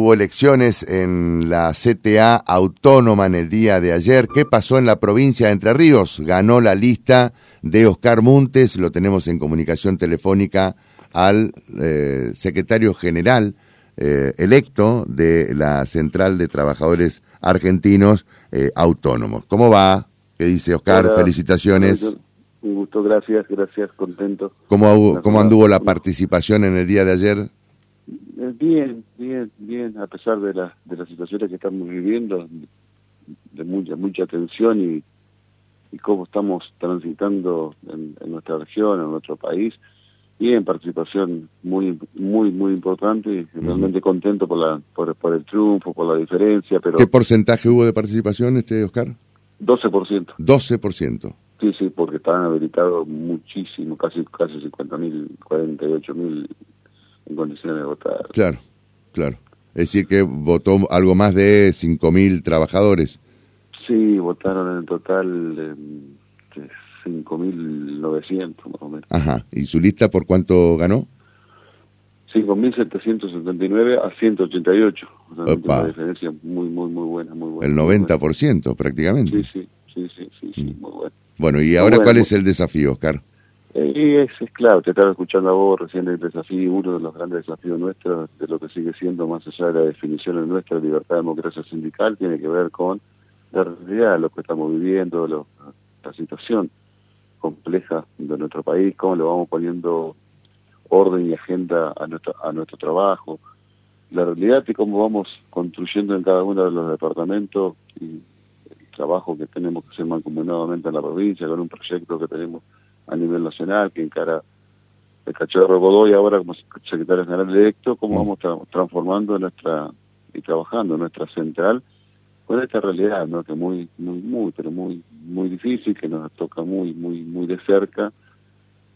hubo elecciones en la CTA autónoma en el día de ayer. ¿Qué pasó en la provincia de Entre Ríos? Ganó la lista de Oscar Montes, lo tenemos en comunicación telefónica al eh, secretario general eh, electo de la Central de Trabajadores Argentinos eh, Autónomos. ¿Cómo va? ¿Qué dice Oscar? Felicitaciones. Un gusto, gracias, gracias, contento. ¿Cómo, ¿Cómo anduvo la participación en el día de ayer? Bien, bien, bien, a pesar de, la, de las situaciones que estamos viviendo, de mucha, mucha tensión y, y cómo estamos transitando en, nuestra región, en nuestro país, bien, participación muy, muy, muy importante y realmente contento por, la, por, por, el triunfo, por la diferencia. pero ¿Qué porcentaje hubo de participación, este Oscar? 12%. 12%. Sí, sí, porque estaban habilitados muchísimo, casi casi 50.000, 48.000 en condiciones de votar. Claro, claro. Es decir, que votó algo más de 5.000 trabajadores. Sí, votaron en total eh, 5.900 más o menos. Ajá. ¿Y su lista por cuánto ganó? 5.779 a 188. O sea, una diferencia muy, muy, muy buena, muy buena. El 90% prácticamente. Sí, sí, sí, sí, sí, mm. muy bueno. Bueno, ¿y ahora cuál es el desafío, Oscar? Eh, es, es claro, te estaba escuchando a vos recién el desafío, uno de los grandes desafíos nuestros, de lo que sigue siendo más allá de la definición de nuestra libertad, democracia sindical, tiene que ver con la realidad, lo que estamos viviendo, la situación compleja de nuestro país, cómo le vamos poniendo orden y agenda a nuestro, a nuestro trabajo, la realidad y cómo vamos construyendo en cada uno de los departamentos y el trabajo que tenemos que hacer mancomunadamente en la provincia, con un proyecto que tenemos a nivel nacional que encara el cachorro Godoy ahora como secretario general electo, cómo mm. vamos transformando nuestra y trabajando nuestra central con esta realidad, ¿no? que muy, muy, muy, pero muy, muy difícil, que nos toca muy, muy, muy de cerca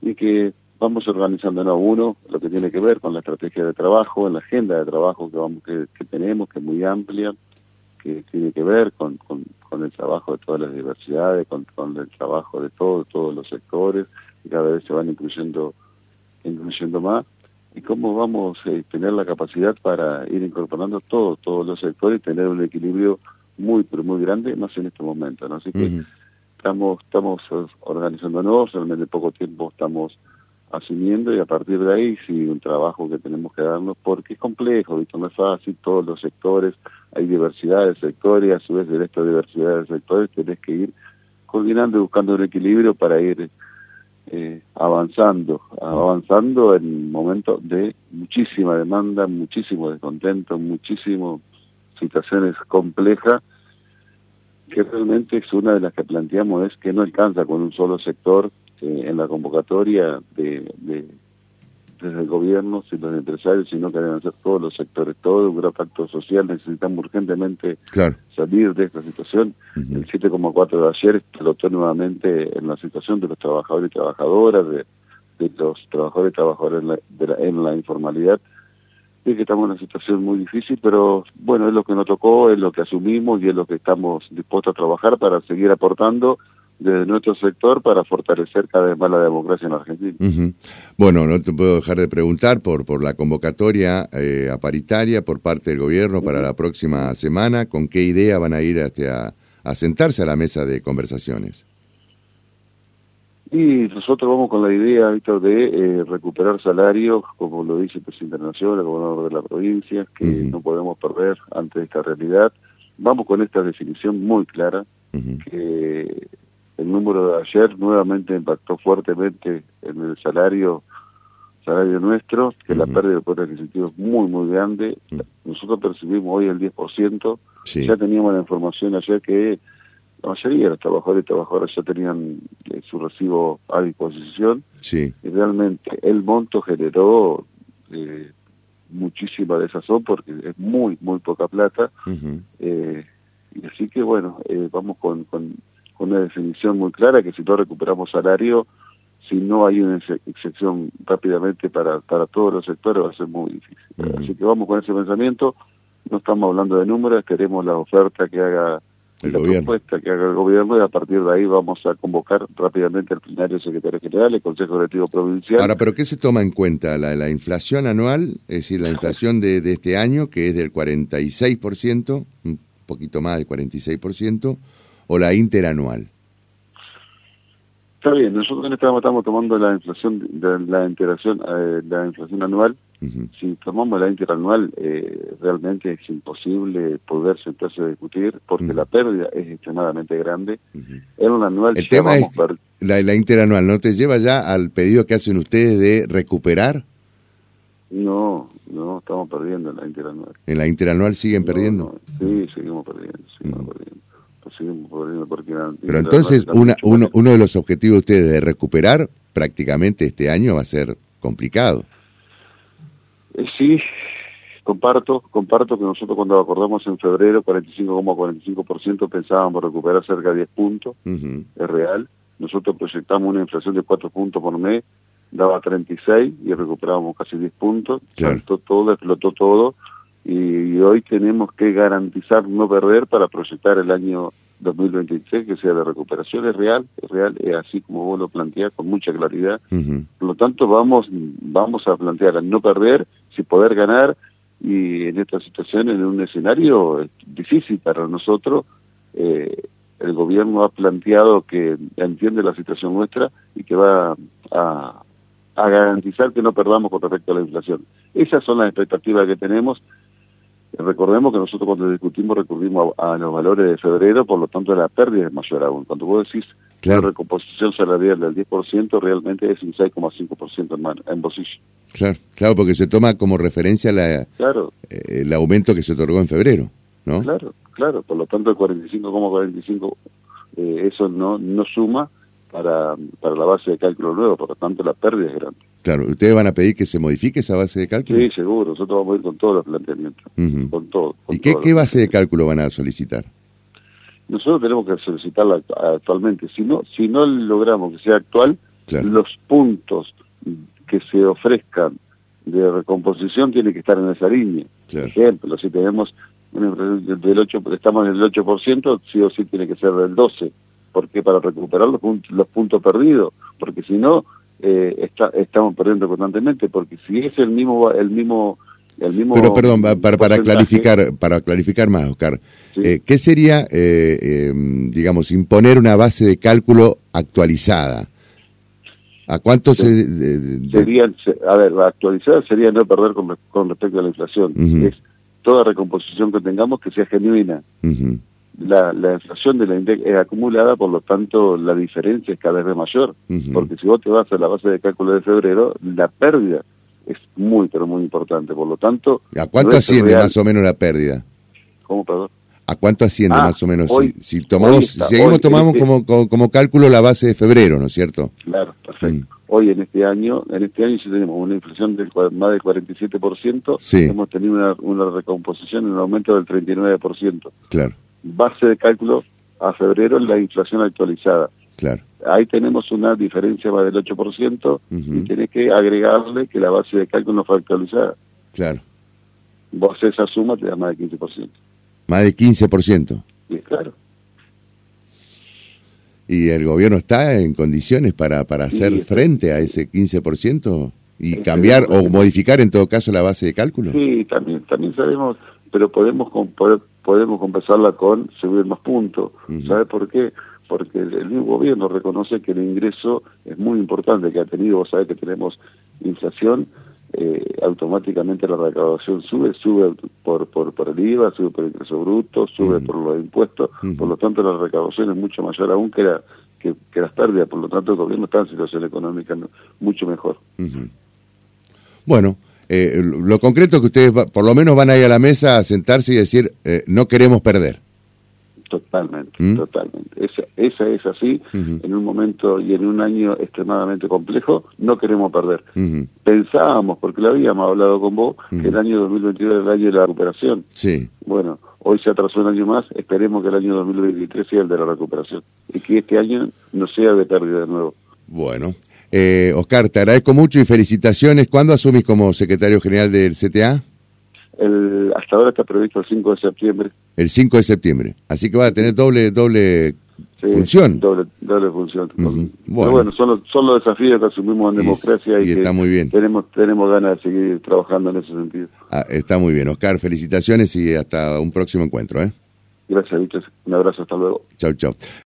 y que vamos organizándonos uno, lo que tiene que ver con la estrategia de trabajo, en la agenda de trabajo que vamos que, tenemos, que es muy amplia, que tiene que ver con, con, con el trabajo de todas las diversidades, con, con el trabajo de todos todos los sectores, y cada vez se van incluyendo, incluyendo más, y cómo vamos a eh, tener la capacidad para ir incorporando todos todos los sectores y tener un equilibrio muy, pero muy grande, más en este momento, ¿no? Así que estamos, estamos organizándonos, realmente en poco tiempo estamos asumiendo y a partir de ahí sí un trabajo que tenemos que darnos porque es complejo, ¿viste? no es fácil, todos los sectores, hay diversidad de sectores y a su vez de esta diversidad de sectores tenés que ir coordinando y buscando un equilibrio para ir eh, avanzando, avanzando en momentos de muchísima demanda, muchísimo descontento, muchísimas situaciones complejas que realmente es una de las que planteamos es que no alcanza con un solo sector este, en la convocatoria de, desde el gobierno, si los empresarios, sino que deben ser todos los sectores, todo un gran pacto social, necesitamos urgentemente salir de esta situación. El 7,4 de ayer explotó nuevamente en la situación de los trabajadores y trabajadoras, de, los trabajadores y trabajadoras en la, informalidad, y que estamos en una situación muy difícil, pero bueno, es lo que nos tocó, es lo que asumimos y es lo que estamos dispuestos a trabajar para seguir aportando desde nuestro sector para fortalecer cada vez más la democracia en Argentina. Bueno, no te puedo dejar de preguntar por, por la convocatoria eh, a paritaria por parte del gobierno para la próxima semana, ¿con qué idea van a ir este, a, sentarse a la mesa de conversaciones? Y nosotros vamos con la idea, Víctor, de eh, recuperar salarios, como lo dice el presidente de la Nación, el gobernador de la provincia, que no podemos perder ante esta realidad. Vamos con esta definición muy clara, que número de ayer nuevamente impactó fuertemente en el salario salario nuestro, que la pérdida de poder adquisitivo es muy, muy grande. Nosotros percibimos hoy el 10%. Ya teníamos la información ayer que la mayoría de los trabajadores y trabajadoras ya tenían eh, su recibo a disposición. Sí. Y realmente el monto generó eh, muchísima desazón porque es muy, muy poca plata. eh, y así que bueno, eh, vamos con, con una definición muy clara que si no recuperamos salario, si no hay una excepción rápidamente para, para todos los sectores va a ser muy difícil. Así que vamos con ese pensamiento, no estamos hablando de números, queremos la oferta que haga el la gobierno. propuesta que haga el gobierno y a partir de ahí vamos a convocar rápidamente al plenario secretario general, el Consejo Directivo Provincial. Ahora, ¿pero qué se toma en cuenta? ¿La, la inflación anual? Es decir, la inflación de, de este año, que es del 46%, un poquito más del 46%, o la interanual? Está bien, nosotros estamos, estamos tomando la inflación, de, la integración, eh, la inflación anual. Si tomamos la interanual, eh, realmente es imposible poder sentarse a discutir porque la pérdida es extremadamente grande. Ujú. En un anual El tema es- La, la interanual, ¿no te lleva ya al pedido que hacen ustedes de recuperar? No, no, estamos perdiendo la interanual. ¿En la interanual siguen No, perdiendo? no, sí, seguimos perdiendo, seguimos perdiendo. Porque Pero entonces una, uno, uno de los objetivos de ustedes de recuperar prácticamente este año va a ser complicado. Eh, sí, comparto, comparto que nosotros cuando acordamos en febrero 45,45% pensábamos recuperar cerca de 10 puntos, es real. Nosotros proyectamos una inflación de 4 puntos por mes, daba 36 y recuperábamos casi 10 puntos, Claro. saltó todo, explotó todo y, hoy tenemos que garantizar no perder para proyectar el año 2023 que sea de recuperación, es real, es real, es así como vos lo planteás con mucha claridad. Por lo tanto, vamos, vamos a plantear no perder, si poder ganar, y en esta situación, en un escenario eh, difícil para nosotros, eh, el gobierno ha planteado que entiende la situación nuestra y que va a, a garantizar que no perdamos con respecto a la inflación. Esas son las expectativas que tenemos. Recordemos que nosotros cuando discutimos recurrimos a, a los valores de febrero, por lo tanto la pérdida es mayor aún. Cuando vos decís Claro. la recomposición salarial del 10%, realmente es un 6,5% en, en bolsillo. Claro, claro, porque se toma como referencia la, Claro, eh, el aumento que se otorgó en febrero, ¿no? claro, claro. Por lo tanto, el 45,45, eh, eso no, no suma para, para la base de cálculo nuevo, por lo tanto la pérdida es grande. Claro, ¿ustedes van a pedir que se modifique esa base de cálculo? Sí, seguro, nosotros vamos a ir con todos los planteamientos, con todo. con ¿Y qué, base de cálculo van a solicitar? Nosotros tenemos que solicitarla act- actualmente. Si no, si no logramos que sea actual, Claro. los puntos que se ofrezcan de recomposición tienen que estar en esa línea. Claro. ejemplo, si tenemos del 8, estamos en el 8%, sí o sí tiene que ser del 12%. porque Para recuperar los, los puntos perdidos, porque si no, eh, está, estamos perdiendo constantemente, porque si es el mismo, el mismo, el mismo Pero perdón, pa- para, para clarificar, para clarificar más, Oscar, Sí. eh, ¿qué sería, eh, eh, digamos, imponer una base de cálculo actualizada? ¿A cuánto se... de- de- de- serían, se- a ver, la actualizada sería no perder con, re- con respecto a la inflación. Es toda recomposición que tengamos que sea genuina. Ujú, La, la inflación de la INDEC es acumulada, por lo tanto la diferencia es cada vez mayor. Porque si vos te vas a la base de cálculo de febrero, la pérdida es muy, pero muy importante. Por lo tanto, ¿A cuánto no asciende real. más o menos la pérdida? ¿Cómo, perdón? ¿A cuánto asciende Ah, más o menos? hoy- si, si tomamos, está- si seguimos hoy, tomamos este- como, como, como cálculo la base de febrero, ¿no es cierto? Claro, perfecto. Mm. Hoy en este año, en este año sí tenemos una inflación del más del 47%, Sí. hemos tenido una, una recomposición en un aumento del 39%. Claro, Base de cálculo a febrero la inflación actualizada. claro. Ahí tenemos una diferencia más del 8% Ujú. y tenés que agregarle que la base de cálculo no fue actualizada. Claro. Vos esa suma te da más del 15%. Más de 15%. Y claro, ¿Y el gobierno está en condiciones para, para Sí, hacer frente a ese 15% y Este, cambiar o modificar en todo caso la base de cálculo? Sí, también, también sabemos, pero podemos podemos compensarla con subir más puntos. Ujú. ¿Sabe por qué? Porque el, el mismo gobierno reconoce que el ingreso es muy importante que ha tenido. Vos sabés que tenemos inflación, eh, automáticamente la recaudación sube, sube por, por, por el IVA, sube por el ingreso bruto, sube por los impuestos. Por lo tanto, la recaudación es mucho mayor aún que, la, que, que las pérdidas. Por lo tanto, el gobierno está en situación económica mucho mejor. Bueno, eh, lo concreto es que ustedes va- por lo menos van a ir a la mesa a sentarse y decir, eh, no queremos perder. Totalmente, ¿Mm? totalmente. Esa, esa es así. En un momento y en un año extremadamente complejo, no queremos perder. Pensábamos, porque lo habíamos hablado con vos, que el año 2022 era el año de la recuperación. Sí, Bueno, hoy se atrasó un año más, esperemos que el año 2023 sea el de la recuperación y que este año no sea de pérdida de nuevo. bueno. Eh, Oscar, te agradezco mucho y felicitaciones. ¿Cuándo asumís como secretario general del CTA? El, hasta ahora está previsto el 5 de septiembre. El 5 de septiembre. Así que va a tener doble doble función. Doble, doble función. bueno. Pero bueno, son los, son los desafíos que asumimos en democracia y, está muy bien. tenemos, tenemos ganas de seguir trabajando en ese sentido. Ah, está muy bien. Oscar, felicitaciones y hasta un próximo encuentro. ¿eh? Gracias. Un abrazo, hasta luego. Chau, chau.